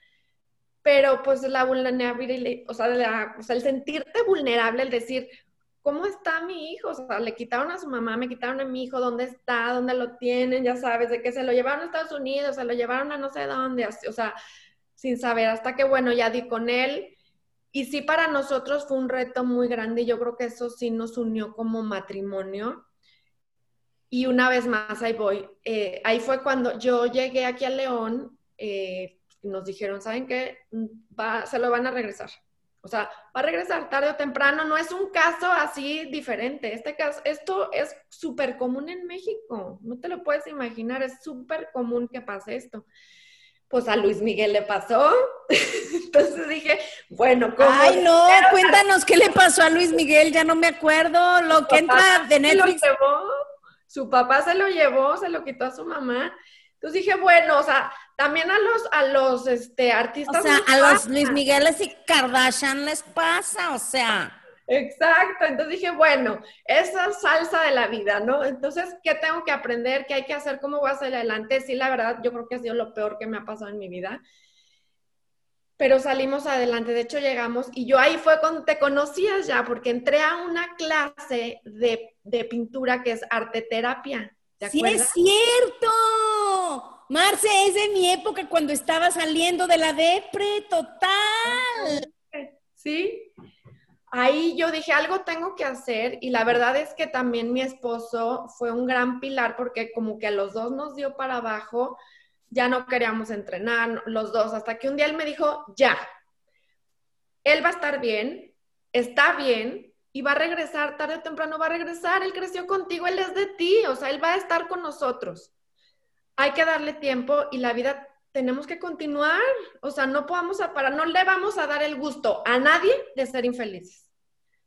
pero pues la vulnerabilidad, o sea, el sentirte vulnerable, el decir, ¿cómo está mi hijo? O sea, le quitaron a su mamá, me quitaron a mi hijo, ¿dónde está? ¿Dónde lo tienen? Ya sabes, de que se lo llevaron a Estados Unidos, se lo llevaron a no sé dónde, o sea, sin saber, hasta que bueno, ya di con él. Y sí, para nosotros fue un reto muy grande y yo creo que eso sí nos unió como matrimonio. Y una vez más, ahí voy. Eh, ahí fue cuando yo llegué aquí a León, eh, nos dijeron, ¿saben qué? Va, se lo van a regresar. O sea, va a regresar tarde o temprano. No es un caso así diferente. Este caso, esto es súper común en México. No te lo puedes imaginar. Es súper común que pase esto. Pues a Luis Miguel le pasó. Entonces dije, bueno, ¿cómo? Ay, no, cuéntanos qué le pasó a Luis Miguel. Ya no me acuerdo. Lo que entra de Netflix. Su papá se lo llevó, se lo quitó a su mamá. Entonces dije, bueno, o sea, también a los, a los este, artistas. O sea, a los Luis Migueles y Kardashian les pasa, o sea. Exacto, entonces dije, bueno, esa salsa de la vida, ¿no? Entonces, ¿qué tengo que aprender? ¿Qué hay que hacer? ¿Cómo voy a salir adelante? Sí, la verdad, yo creo que ha sido lo peor que me ha pasado en mi vida. Pero salimos adelante, de hecho llegamos y yo ahí fue cuando te conocías ya, porque entré a una clase de, de pintura que es arte terapia. sí, es cierto. Marce, es de mi época cuando estaba saliendo de la depre, total. Sí. Ahí yo dije, algo tengo que hacer y la verdad es que también mi esposo fue un gran pilar porque como que a los dos nos dio para abajo, ya no queríamos entrenar los dos, hasta que un día él me dijo, ya, él va a estar bien, está bien y va a regresar tarde o temprano, va a regresar, él creció contigo, él es de ti, o sea, él va a estar con nosotros hay que darle tiempo y la vida tenemos que continuar. O sea, no podamos parar, no le vamos a dar el gusto a nadie de ser infelices.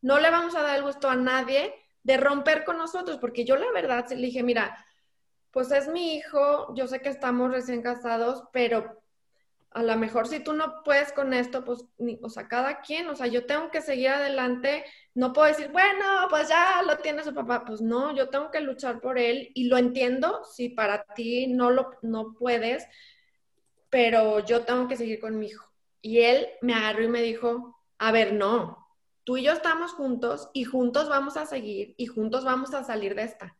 No le vamos a dar el gusto a nadie de romper con nosotros, porque yo la verdad le dije, mira, pues es mi hijo, yo sé que estamos recién casados, pero a lo mejor si tú no puedes con esto, pues, o sea, cada quien, o sea, yo tengo que seguir adelante, no puedo decir, bueno, pues ya lo tiene su papá, pues no, yo tengo que luchar por él y lo entiendo si para ti no lo no puedes, pero yo tengo que seguir con mi hijo. Y él me agarró y me dijo, a ver, no, tú y yo estamos juntos y juntos vamos a seguir y juntos vamos a salir de esta.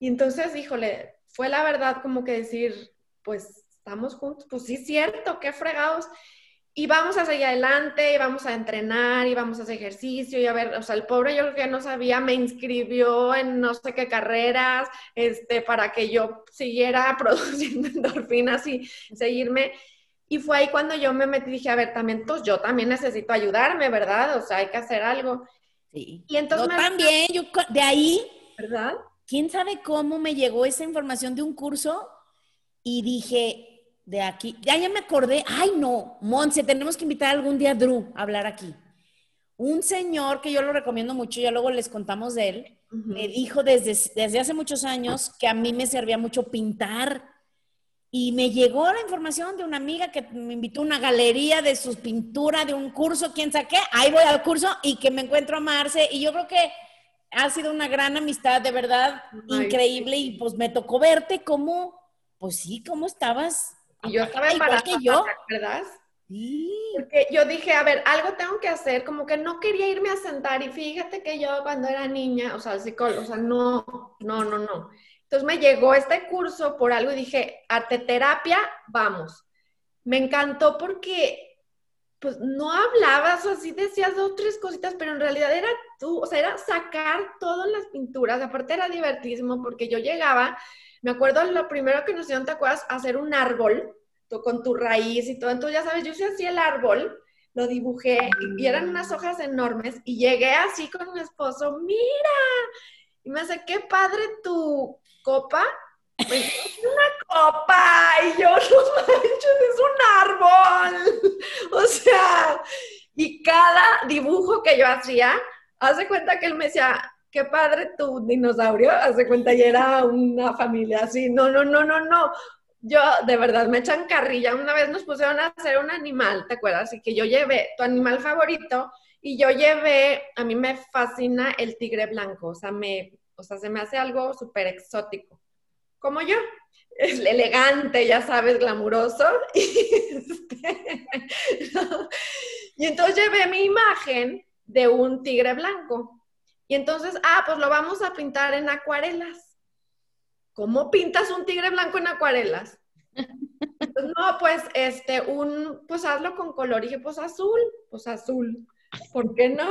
Y entonces, híjole, fue la verdad como que decir, pues estamos juntos, pues sí, cierto, qué fregados. Y vamos a seguir adelante, y vamos a entrenar, y vamos a hacer ejercicio, y a ver, o sea, el pobre yo creo que no sabía, me inscribió en no sé qué carreras, este, para que yo siguiera produciendo endorfinas y seguirme. Y fue ahí cuando yo me metí dije, a ver, también, pues yo también necesito ayudarme, ¿verdad? O sea, hay que hacer algo. Sí. Y entonces... Yo también, yo de ahí... ¿Verdad? ¿Quién sabe cómo me llegó esa información de un curso? Y dije, de aquí. Ya, ya me acordé. Ay, no, Monse, tenemos que invitar algún día a Drew a hablar aquí. Un señor que yo lo recomiendo mucho, ya luego les contamos de él, me dijo desde, desde hace muchos años que a mí me servía mucho pintar. Y me llegó la información de una amiga que me invitó a una galería de sus pinturas, de un curso, quién sabe qué. Ahí voy al curso y que me encuentro a Marce. Y yo creo que ha sido una gran amistad, de verdad, increíble. Y pues me tocó verte como, pues sí, cómo estabas y yo estaba embarazada, yo? ¿verdad? Sí. Porque yo dije, a ver, algo tengo que hacer, como que no quería irme a sentar y fíjate que yo cuando era niña, o sea, psicólogo, o sea, no, no, no, no. Entonces me llegó este curso por algo y dije, arte terapia, vamos. Me encantó porque pues no hablabas, o así decías dos, tres cositas, pero en realidad era tú, o sea, era sacar todas las pinturas, aparte era divertísimo porque yo llegaba me acuerdo lo primero que nos hicieron, ¿te acuerdas? Hacer un árbol con tu raíz y todo. Entonces, ya sabes, yo hice así el árbol, lo dibujé y eran unas hojas enormes y llegué así con mi esposo, mira, y me dice, qué padre tu copa. Pues, una copa y yo, no manches, es un árbol. O sea, y cada dibujo que yo hacía, hace cuenta que él me decía, qué padre tu dinosaurio, hace cuenta, ya era una familia así, no, no, no, no, no. Yo, de verdad, me echan carrilla. Una vez nos pusieron a hacer un animal, ¿te acuerdas? Y que yo llevé tu animal favorito y yo llevé, a mí me fascina el tigre blanco, o sea, me, o sea, se me hace algo súper exótico, como yo. Es elegante, ya sabes, glamuroso. Este, y entonces llevé mi imagen de un tigre blanco. Y entonces, ah, pues lo vamos a pintar en acuarelas. ¿Cómo pintas un tigre blanco en acuarelas? Pues no, pues este, un, pues hazlo con color. Y dije, pues azul, pues azul. ¿Por qué no?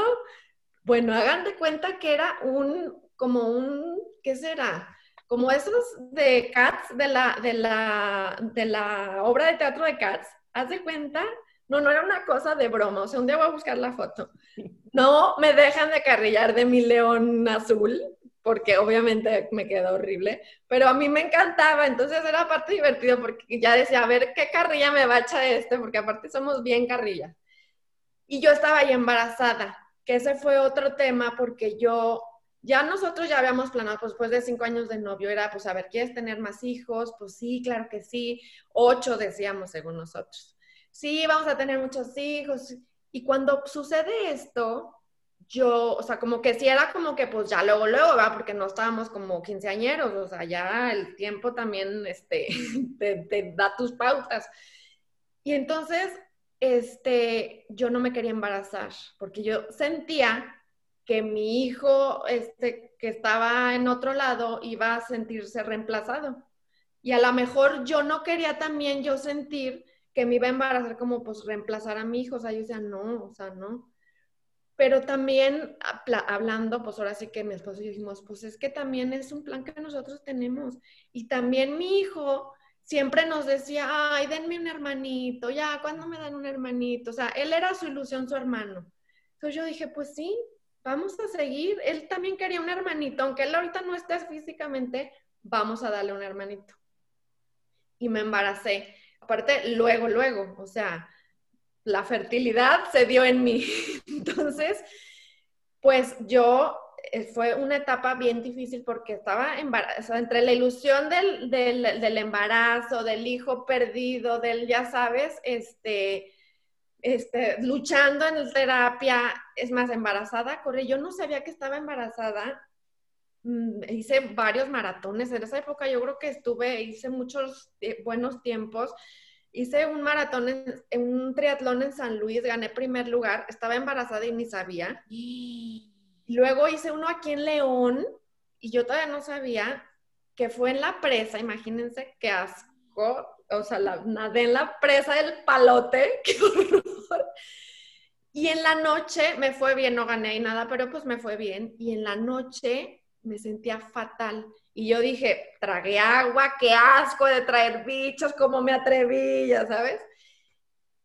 Bueno, hagan de cuenta que era un, como un, ¿qué será? Como esos de Cats, de la, de la, de la obra de teatro de Cats. Haz de cuenta No, no era una cosa de broma. O sea, un día voy a buscar la foto. No me dejan de carrillar de mi león azul, porque obviamente me quedó horrible, pero a mí me encantaba, entonces era parte divertido porque ya decía, a ver qué carrilla me va a echar este, porque aparte somos bien carrilla. Y yo estaba ahí embarazada, que ese fue otro tema porque yo, ya nosotros ya habíamos planeado, pues después de cinco años de novio, era, pues a ver, ¿quieres tener más hijos? Pues sí, claro que sí, ocho decíamos según nosotros. Sí, vamos a tener muchos hijos. Y cuando sucede esto, yo, o sea, como que sí era como que pues ya luego, luego, va, porque no estábamos como quinceañeros, o sea, ya el tiempo también, este, te, da tus pautas. Y entonces, este, yo no me quería embarazar, porque yo sentía que mi hijo, este, que estaba en otro lado, iba a sentirse reemplazado. Y a lo mejor yo no quería también yo sentir que me iba a embarazar como pues reemplazar a mi hijo, o sea, yo decía, no, o sea, no pero también hablando, pues ahora sí que mi esposo y yo dijimos, pues es que también es un plan que nosotros tenemos. Y también mi hijo siempre nos decía, ay, denme un hermanito, ya, ¿cuándo me dan un hermanito? O sea, él era su ilusión, su hermano. Entonces yo dije, pues sí, vamos a seguir. Él también quería un hermanito, aunque él ahorita no esté físicamente, vamos a darle un hermanito. Y me embaracé. Aparte, luego, luego, o sea, la fertilidad se dio en mí. Entonces, pues yo eh, fue una etapa bien difícil porque estaba embarazada, entre la ilusión del, del, embarazo, del hijo perdido, del, ya sabes, este, este, luchando en terapia, es más, embarazada, corre, yo no sabía que estaba embarazada, hice varios maratones, en esa época yo creo que estuve, hice muchos eh, buenos tiempos, hice un maratón, en, un triatlón en San Luis, gané primer lugar, estaba embarazada y ni sabía. Y luego hice uno aquí en León y yo todavía no sabía que fue en la presa, imagínense qué asco, o sea, la, nadé en la presa del palote, qué horror. Y en la noche me fue bien, no gané nada, pero pues me fue bien. Y en la noche me sentía fatal. Y yo dije, tragué agua, qué asco de traer bichos, cómo me atreví, ya sabes.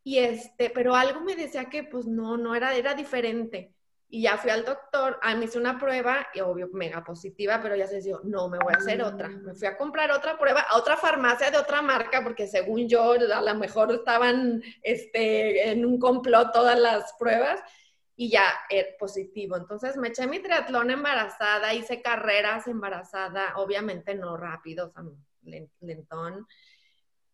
Y este, pero algo me decía que pues no, no era, era diferente. Y ya fui al doctor, a me hice una prueba, y obvio, mega positiva, pero ya se dijo, no, me voy a hacer otra. Me fui a comprar otra prueba a otra farmacia de otra marca, porque según yo, a lo mejor estaban este, en un complot todas las pruebas y ya eh, positivo. Entonces me eché mi triatlón embarazada, hice carreras embarazada, obviamente no rápido, o lentón.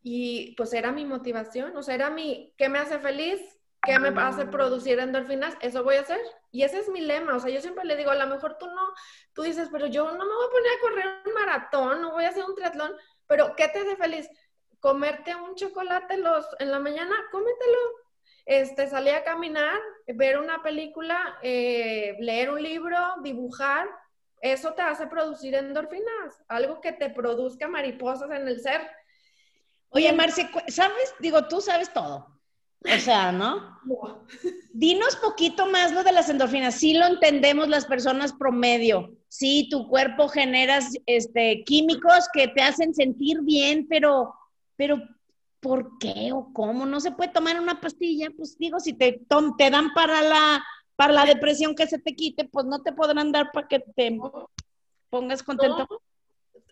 Y pues era mi motivación, o sea, era mi, ¿qué me hace feliz? ¿Qué me hace producir endorfinas? Eso voy a hacer. Y ese es mi lema. O sea, yo siempre le digo, a lo mejor tú no, tú dices, pero yo no me voy a poner a correr un maratón, no voy a hacer un triatlón, pero ¿qué te hace feliz? Comerte un chocolate los, en la mañana, cómetelo este, salir a caminar, ver una película, eh, leer un libro, dibujar, eso te hace producir endorfinas, algo que te produzca mariposas en el ser. Oye, Marce, ¿sabes? Digo, tú sabes todo. O sea, ¿no? Dinos poquito más lo de las endorfinas. Sí lo entendemos las personas promedio. Sí, tu cuerpo genera este, químicos que te hacen sentir bien, pero, pero ¿por qué o cómo? No se puede tomar una pastilla, pues digo, si te, te dan para la, para la depresión que se te quite, pues no te podrán dar para que te pongas contento.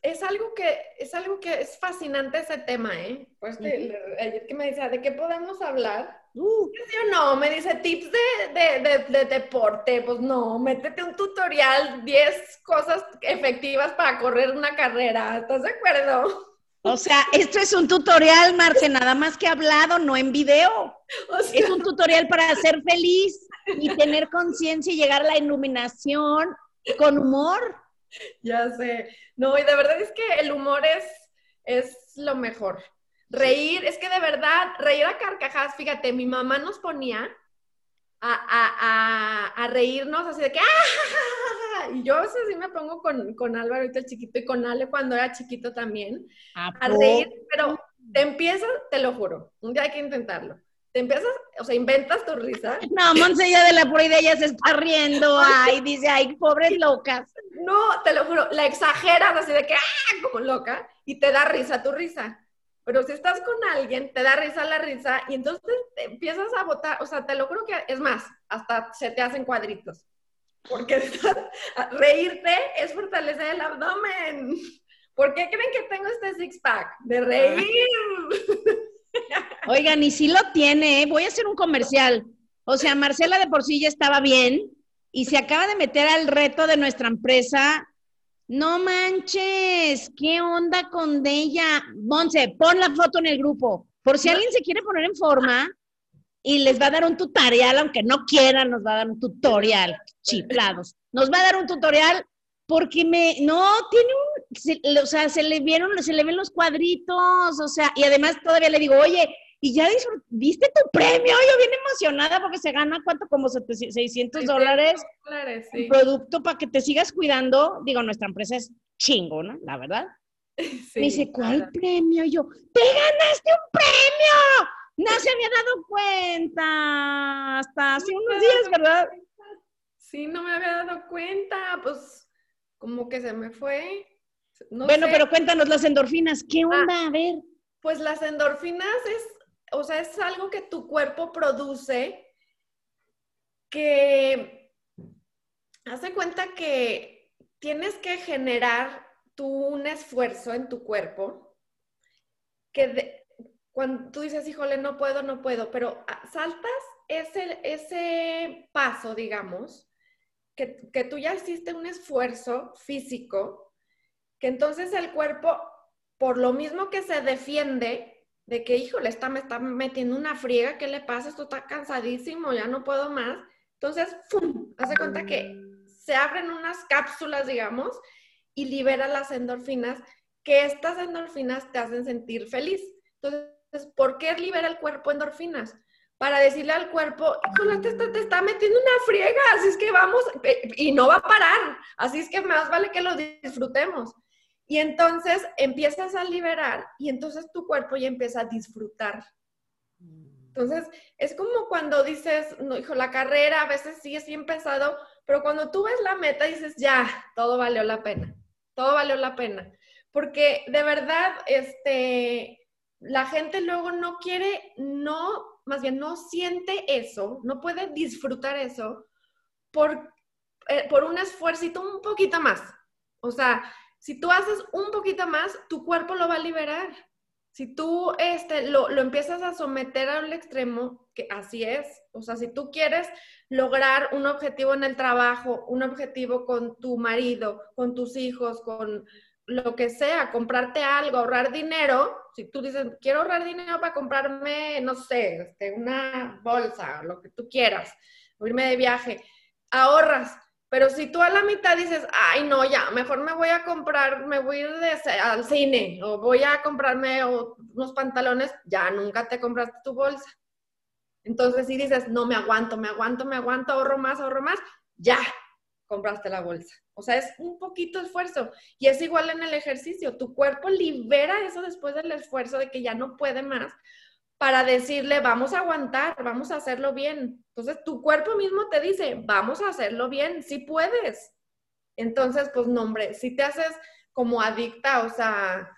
Es algo que es algo que es fascinante ese tema, ¿eh? Pues ayer que me decía, ¿de qué podemos hablar? Uh. Yo no, me dice tips de, de, de, deporte, pues no, métete un tutorial, 10 cosas efectivas para correr una carrera, ¿estás de acuerdo? O sea, esto es un tutorial, Marce, nada más que hablado, no en video. es un tutorial para ser feliz y tener conciencia y llegar a la iluminación con humor. Ya sé. No, y de verdad es que el humor es, es lo mejor. Reír, es que de verdad, reír a carcajadas, fíjate, mi mamá nos ponía a, reírnos así de que ¡ah! Y yo a veces sí me pongo con, con Álvaro ahorita el chiquito y con Ale cuando era chiquito también a, reír, pero te empiezas, te lo juro, un día hay que intentarlo. Te empiezas, o sea, inventas tu risa. No, Monse ya de la pura idea ya se está riendo, ay, dice, ay, pobres locas. No, te lo juro, la exageras así de que ¡ah! como loca y te da risa tu risa. Pero si estás con alguien, te da risa la risa y entonces te empiezas a botar, o sea, te lo creo que es más, hasta se te hacen cuadritos. Porque reírte es fortalecer el abdomen. ¿Por qué creen que tengo este six-pack? De reír. Oigan, y si lo tiene, ¿eh? voy a hacer un comercial. O sea, Marcela de por sí ya estaba bien y se acaba de meter al reto de nuestra empresa. No manches, ¿qué onda con ella? Monse, pon la foto en el grupo. Por si alguien se quiere poner en forma y les va a dar un tutorial, aunque no quieran, nos va a dar un tutorial, chiflados. Nos va a dar un tutorial porque me, no, tiene un, o sea, se le vieron, se le ven los cuadritos, o sea, y además todavía le digo, oye, y ya viste tu premio, yo bien emocionada porque se gana cuánto, como 600 dólares, sí. producto para que te sigas cuidando, digo, nuestra empresa es chingo, ¿no? La verdad. me dice, ¿cuál premio? Y yo, ¡te ganaste un premio! No se había dado cuenta hasta hace unos días, ¿verdad? Sí, no me había dado cuenta, pues como que se me fue. bueno, pero cuéntanos las endorfinas, ¿qué ah, onda? a ver. Pues las endorfinas es, o sea, es algo que tu cuerpo produce que hace cuenta que tienes que generar tú un esfuerzo en tu cuerpo que cuando tú dices, híjole, no puedo, no puedo, pero ah, saltas ese, ese paso, digamos, que, tú ya hiciste un esfuerzo físico, que entonces el cuerpo, por lo mismo que se defiende, de que, híjole, está, me está metiendo una friega, ¿qué le pasa? Esto está cansadísimo, ya no puedo más. Entonces. Hace cuenta que se abren unas cápsulas, digamos, y libera las endorfinas, que estas endorfinas te hacen sentir feliz. Entonces, ¿por qué libera el cuerpo endorfinas? Para decirle al cuerpo, híjole, te te está metiendo una friega, así es que vamos, eh, y no va a parar, así es que más vale que lo disfrutemos. Y entonces empiezas a liberar y entonces tu cuerpo ya empieza a disfrutar. Entonces, es como cuando dices, no, hijo, la carrera a veces sí es bien pesado, pero cuando tú ves la meta dices, ya, todo valió la pena, todo valió la pena. Porque de verdad, este, la gente luego no quiere, no más bien no siente eso, no puede disfrutar eso por, eh, por un esfuerzo un poquito más. O sea, si tú haces un poquito más, tu cuerpo lo va a liberar. Si tú este, lo, lo empiezas a someter al extremo, que así es, o sea, si tú quieres lograr un objetivo en el trabajo, un objetivo con tu marido, con tus hijos, con lo que sea, comprarte algo, ahorrar dinero, si tú dices, quiero ahorrar dinero para comprarme, no sé, este, una bolsa, lo que tú quieras, o irme de viaje, ahorras. Pero si tú a la mitad dices, ay, no, ya, mejor me voy a comprar, me voy a ir al cine, o voy a comprarme unos pantalones, ya nunca te compraste tu bolsa. Entonces, si dices, no, me aguanto, me aguanto, me aguanto, ahorro más, ahorro más, ya, compraste la bolsa. O sea, es un poquito esfuerzo. Y es igual en el ejercicio. Tu cuerpo libera eso después del esfuerzo de que ya no puede más para decirle, vamos a aguantar, vamos a hacerlo bien. Entonces, tu cuerpo mismo te dice, vamos a hacerlo bien, sí puedes. Entonces, pues, no, hombre, si te haces como adicta, o sea,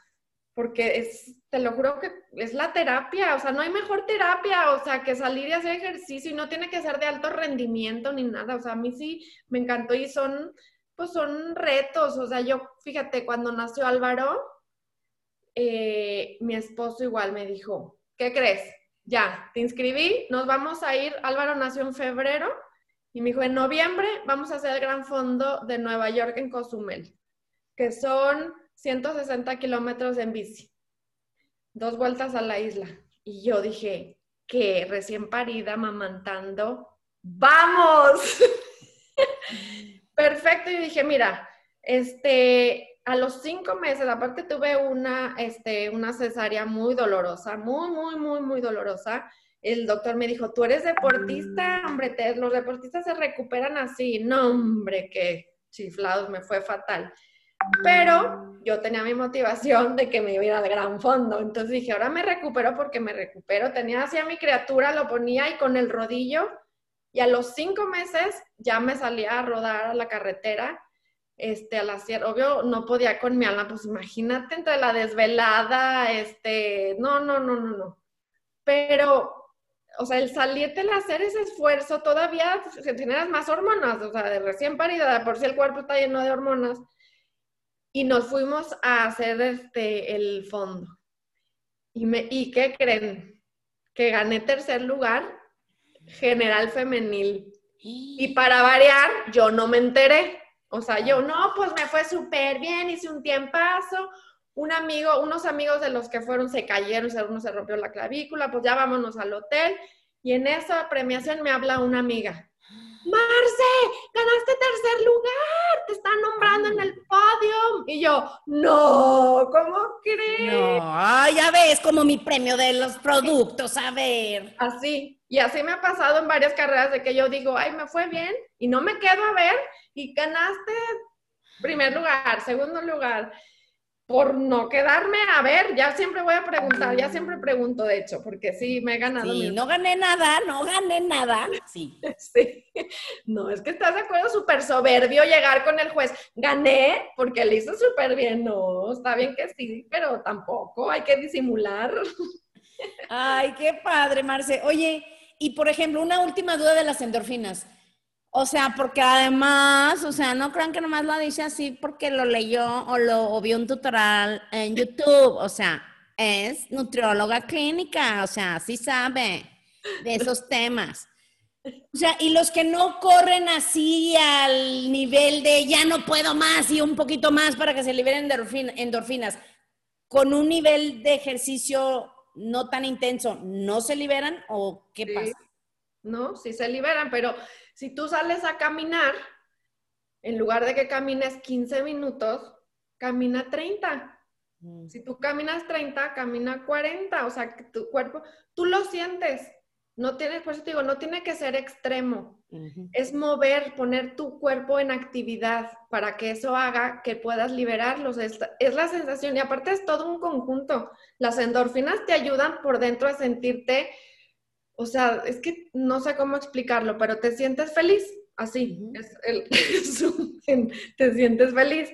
porque es, te lo juro que es la terapia, o sea, no hay mejor terapia, o sea, que salir y hacer ejercicio y no tiene que ser de alto rendimiento ni nada, o sea, a mí sí me encantó y son, pues son retos, o sea, yo, fíjate, cuando nació Álvaro, eh, mi esposo igual me dijo, ¿qué crees? Ya, te inscribí, nos vamos a ir, Álvaro nació en febrero y me dijo, en noviembre vamos a hacer el gran fondo de Nueva York en Cozumel, que son 160 kilómetros en bici, dos vueltas a la isla. Y yo dije, que recién parida, mamantando, ¡vamos! Perfecto, y dije, mira, este, a los cinco meses, aparte tuve una, este, una cesárea muy dolorosa, muy, muy, muy, muy dolorosa. El doctor me dijo, tú eres deportista, hombre, te, los deportistas se recuperan así. No, hombre, qué chiflados, me fue fatal. Pero yo tenía mi motivación de que me iba a ir al gran fondo. Entonces dije, ahora me recupero porque me recupero. Tenía así a mi criatura, lo ponía y con el rodillo. Y a los cinco meses ya me salía a rodar a la carretera. este, a la sierra, obvio, no podía con mi alma, pues imagínate entre la desvelada, este, no, no, no, no, no. Pero, o sea, el salirte, el hacer ese esfuerzo, todavía generas más hormonas, o sea, de recién parida, por si el cuerpo está lleno de hormonas. Y nos fuimos a hacer este, el fondo. ¿Y, me, ¿Y qué creen? Que gané tercer lugar, general femenil. Y para variar, yo no me enteré. O sea, yo, no, pues me fue súper bien, hice un tiempazo. Un amigo, unos amigos de los que fueron se cayeron, uno se rompió la clavícula, pues ya vámonos al hotel. Y en esa premiación me habla una amiga. Marce, ganaste tercer lugar, te están nombrando en el podio. Y yo, no, ¿cómo crees? No, ya ves, como mi premio de los productos, a ver. Así, y así me ha pasado en varias carreras de que yo digo, ay, me fue bien, y no me quedo a ver, y ganaste primer lugar, segundo lugar por no quedarme a ver, ya siempre voy a preguntar, ya siempre pregunto, de hecho, porque sí, me he ganado. Sí, no gané nada, no gané nada. Sí. sí. No, es que estás de acuerdo, súper soberbio llegar con el juez. Gané porque le hizo súper bien. No, está bien que sí, pero tampoco, hay que disimular. Ay, qué padre, Marce. Oye, y por ejemplo, una última duda de las endorfinas. O sea, porque además, o sea, no crean que nomás lo dice así porque lo leyó o lo vio un tutorial en YouTube. O sea, es nutrióloga clínica, o sea, sí sabe de esos temas. O sea, y los que no corren así al nivel de ya no puedo más y un poquito más para que se liberen endorfinas, con un nivel de ejercicio no tan intenso, ¿no se liberan o qué pasa? No, sí se liberan, pero si tú sales a caminar, en lugar de que camines 15 minutos, camina 30. Mm. Si tú caminas 30, camina 40. O sea, que tu cuerpo, tú lo sientes. No tienes, por eso te digo, no tiene que ser extremo. Es mover, poner tu cuerpo en actividad para que eso haga que puedas liberarlos. Es, es, la sensación y aparte es todo un conjunto. Las endorfinas te ayudan por dentro a sentirte o sea, es que no sé cómo explicarlo, pero te sientes feliz, así, es el, te sientes feliz.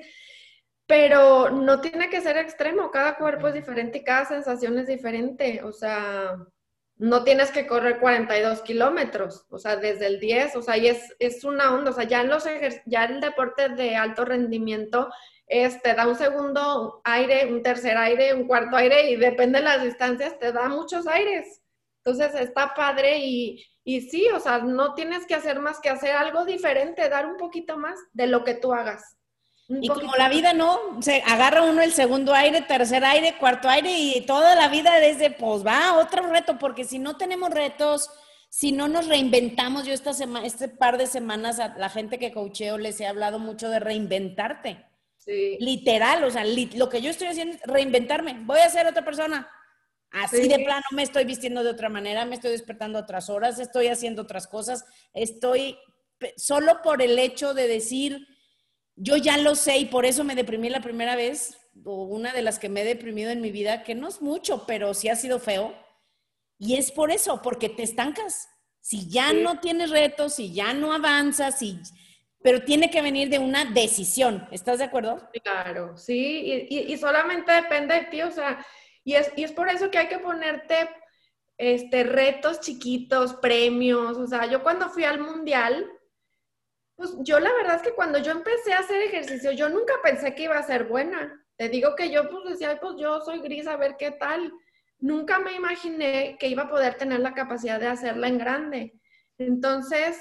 Pero no tiene que ser extremo, cada cuerpo es diferente y cada sensación es diferente, o sea, no tienes que correr 42 kilómetros, o sea, desde el 10, o sea, y es, es una onda, o sea, ya, en los ya el deporte de alto rendimiento es, te da un segundo aire, un tercer aire, un cuarto aire, y depende de las distancias, te da muchos aires. Entonces está padre y, y sí, o sea, no tienes que hacer más que hacer algo diferente, dar un poquito más de lo que tú hagas. y como la vida no, se agarra uno el segundo aire, tercer aire, cuarto aire y toda la vida desde, pues va, otro reto, porque si no tenemos retos, si no nos reinventamos, yo esta semana, este par de semanas a la gente que coacheo les he hablado mucho de reinventarte. Sí. Literal, o sea, lo que yo estoy haciendo es reinventarme. Voy a ser otra persona. Así de plano me estoy vistiendo de otra manera, me estoy despertando a otras horas, estoy haciendo otras cosas, estoy solo por el hecho de decir, yo ya lo sé y por eso me deprimí la primera vez, o una de las que me he deprimido en mi vida, que no es mucho, pero sí ha sido feo. Y es por eso, porque te estancas. Si ya no tienes retos, si ya no avanzas, si, pero tiene que venir de una decisión. ¿Estás de acuerdo? Claro, sí, y, y solamente depende de ti, o sea, y es, y es por eso que hay que ponerte este, retos chiquitos, premios. O sea, yo cuando fui al mundial, pues yo la verdad es que cuando yo empecé a hacer ejercicio, yo nunca pensé que iba a ser buena. Te digo que yo pues decía, pues yo soy gris, a ver qué tal. Nunca me imaginé que iba a poder tener la capacidad de hacerla en grande. Entonces,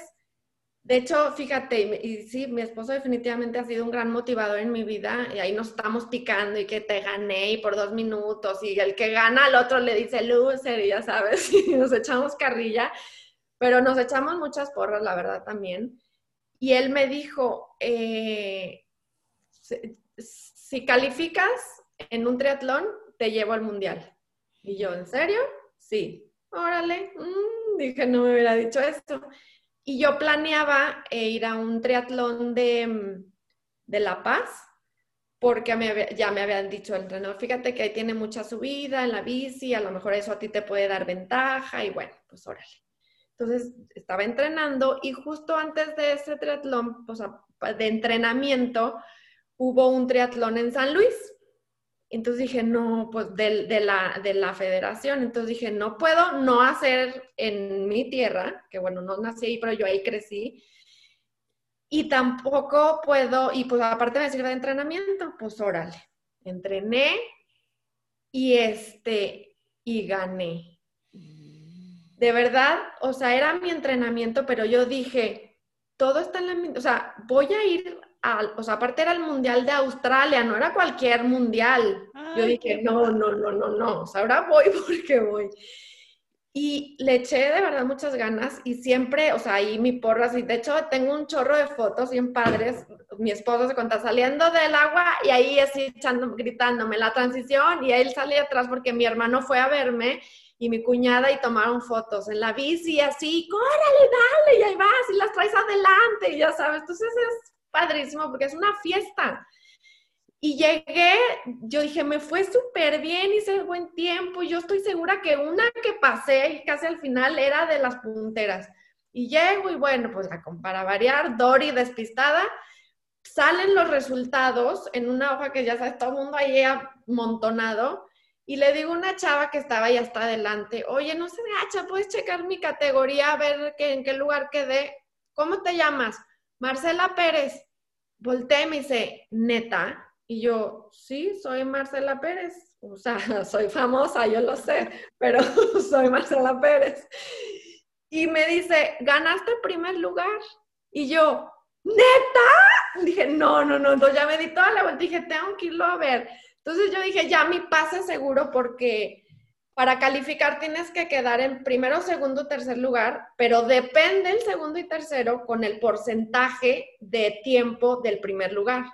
de hecho, fíjate, y, sí, mi esposo definitivamente ha sido un gran motivador en mi vida y ahí nos estamos picando y que te gané y por dos minutos y el que gana al otro le dice loser y ya sabes, y nos echamos carrilla, pero nos echamos muchas porras, la verdad también. Y él me dijo, eh, si, calificas en un triatlón, te llevo al mundial. Y yo, ¿en serio? Sí. Órale, mm, dije, no me hubiera dicho esto. Y yo planeaba eh, ir a un triatlón de, mm, de La Paz, porque ya me habían dicho el entrenador, fíjate que ahí tiene mucha subida en la bici, a lo mejor eso a ti te puede dar ventaja y bueno, pues órale. Entonces estaba entrenando y justo antes de ese triatlón, de entrenamiento, hubo un triatlón en San Luis. Entonces dije, no, pues de, la, de la federación. Entonces dije, no puedo no hacer en mi tierra, que bueno, no nací ahí, pero yo ahí crecí. Y tampoco puedo, y pues aparte me sirve de entrenamiento, pues órale. Entrené y este, y gané. De verdad, o sea, era mi entrenamiento, pero yo dije, todo está en la, o sea, voy a ir o sea, aparte era el Mundial de Australia, no era cualquier Mundial. Yo dije, no, no, no, no, no, o sea, ahora voy porque voy. Y le eché de verdad muchas ganas y siempre, o sea, ahí mi porra, y de hecho tengo un chorro de fotos bien padres, mi esposo se cuenta saliendo del agua y ahí así echando, gritándome la transición y él salía atrás porque mi hermano fue a verme y mi cuñada y tomaron fotos en la bici así, córale, dale, y ahí vas y las traes adelante y ya sabes, entonces es padrísimo porque es una fiesta. Y llegué, yo dije, me fue súper bien, hice buen tiempo. Yo estoy segura que una que pasé casi al final era de las punteras. Y llego y bueno, pues para variar, Dori despistada, salen los resultados en una hoja que ya sabes, todo el mundo ahí amontonado. Y le digo a una chava que estaba ya hasta adelante, oye, no me hacha, puedes checar mi categoría, a ver que, en qué lugar quedé. ¿Cómo te llamas? Marcela Pérez. Voltea y me dice, neta. Y yo, sí, soy Marcela Pérez. O sea, soy famosa, yo lo sé, pero soy Marcela Pérez. Y me dice, ganaste primer lugar. Y yo, neta. Dije, no, no, no. Entonces ya me di toda la vuelta. Dije, tengo que irlo a ver. Entonces yo dije, ya mi pase seguro porque para calificar tienes que quedar en primero, segundo, tercer lugar, pero depende el segundo y tercero con el porcentaje de tiempo del primer lugar.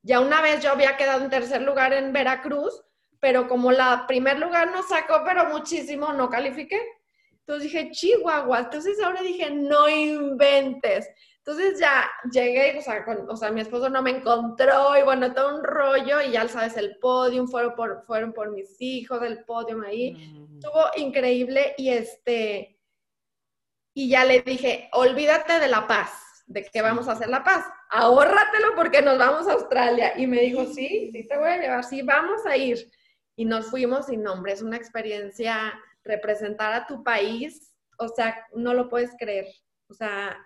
Ya una vez yo había quedado en tercer lugar en Veracruz, pero como la primer lugar no sacó, pero muchísimo, no califiqué. Entonces dije, Chihuahua. Entonces ahora dije, no inventes. Entonces ya llegué, o sea, o sea, mi esposo no me encontró y bueno, todo un rollo y ya sabes, el podium, fueron por, fueron por mis hijos, el podium ahí. Estuvo increíble y este, y ya le dije, olvídate de La Paz, de que vamos a hacer La Paz, ahórratelo porque nos vamos a Australia. Y me dijo, sí, sí te voy a llevar, sí, vamos a ir. Y nos fuimos sin nombre, es una experiencia representar a tu país, o sea, no lo puedes creer. O sea,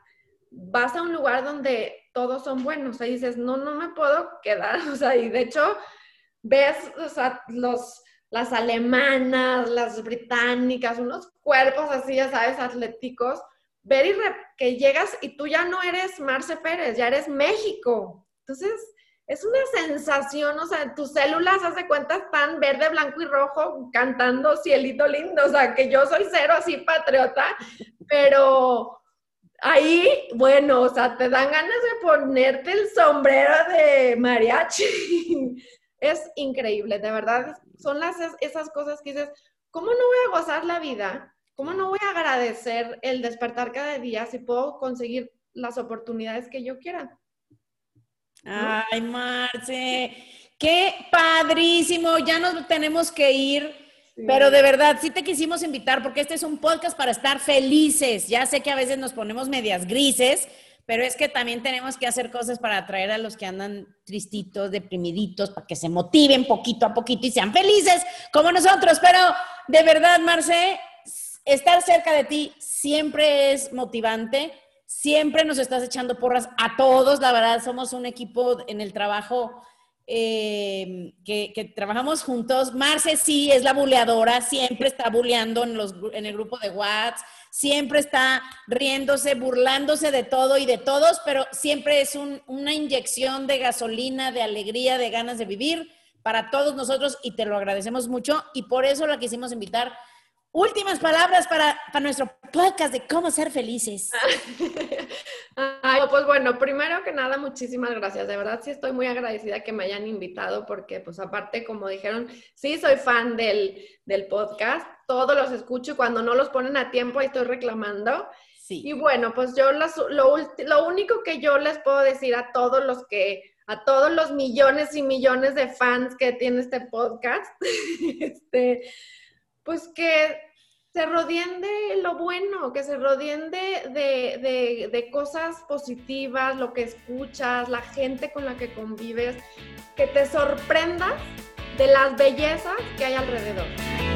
vas a un lugar donde todos son buenos, y dices, no, no me puedo quedar, o sea, y de hecho ves, o los, las alemanas, las británicas, unos cuerpos así, ya sabes, atléticos, ver y que llegas y tú ya no eres Marce Pérez, ya eres México. Entonces, es una sensación, o sea, tus células, hace cuenta, están verde, blanco y rojo cantando cielito lindo, o sea, que yo soy cero así patriota, pero ahí, bueno, o sea, te dan ganas de ponerte el sombrero de mariachi. es increíble, de verdad, son las, esas cosas que dices, ¿cómo no voy a gozar la vida? ¿Cómo no voy a agradecer el despertar cada día si puedo conseguir las oportunidades que yo quiera? Ay, Marce, qué padrísimo, ya nos tenemos que ir. Pero de verdad, sí te quisimos invitar porque este es un podcast para estar felices. Ya sé que a veces nos ponemos medias grises, pero es que también tenemos que hacer cosas para atraer a los que andan tristitos, deprimiditos, para que se motiven poquito a poquito y sean felices como nosotros. Pero de verdad, Marce, estar cerca de ti siempre es motivante. Siempre nos estás echando porras a todos. La verdad, somos un equipo en el trabajo eh, que, trabajamos juntos. Marce sí es la buleadora, siempre está buleando en, los, en el grupo de WhatsApp, siempre está riéndose, burlándose de todo y de todos, pero siempre es una inyección de gasolina, de alegría, de ganas de vivir para todos nosotros y te lo agradecemos mucho y por eso la quisimos invitar últimas palabras para, nuestro podcast de cómo ser felices. pues bueno, primero que nada, muchísimas gracias. De verdad sí estoy muy agradecida que me hayan invitado porque pues aparte, como dijeron, sí soy fan del, podcast, todos los escucho y cuando no los ponen a tiempo ahí estoy reclamando. Sí. Y bueno, pues yo lo, lo único que yo les puedo decir a todos los que a todos los millones y millones de fans que tiene este podcast, este, pues que se rodeen de lo bueno, que se rodeen de, de, de, cosas positivas, lo que escuchas, la gente con la que convives, que te sorprendas de las bellezas que hay alrededor.